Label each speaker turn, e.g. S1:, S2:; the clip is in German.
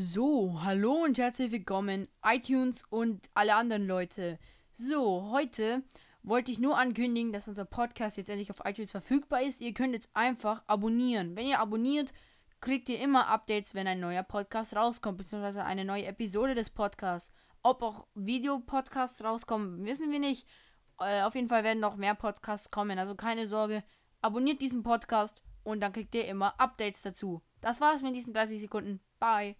S1: So, hallo und herzlich willkommen, iTunes und alle anderen Leute. So, heute wollte ich nur ankündigen, dass unser Podcast jetzt endlich auf iTunes verfügbar ist. Ihr könnt jetzt einfach abonnieren. Wenn ihr abonniert, kriegt ihr immer Updates, wenn ein neuer Podcast rauskommt, beziehungsweise eine neue Episode des Podcasts. Ob auch Videopodcasts rauskommen, wissen wir nicht. Äh, auf jeden Fall werden noch mehr Podcasts kommen, also keine Sorge. Abonniert diesen Podcast und dann kriegt ihr immer Updates dazu. Das war's mit diesen 30 Sekunden. Bye.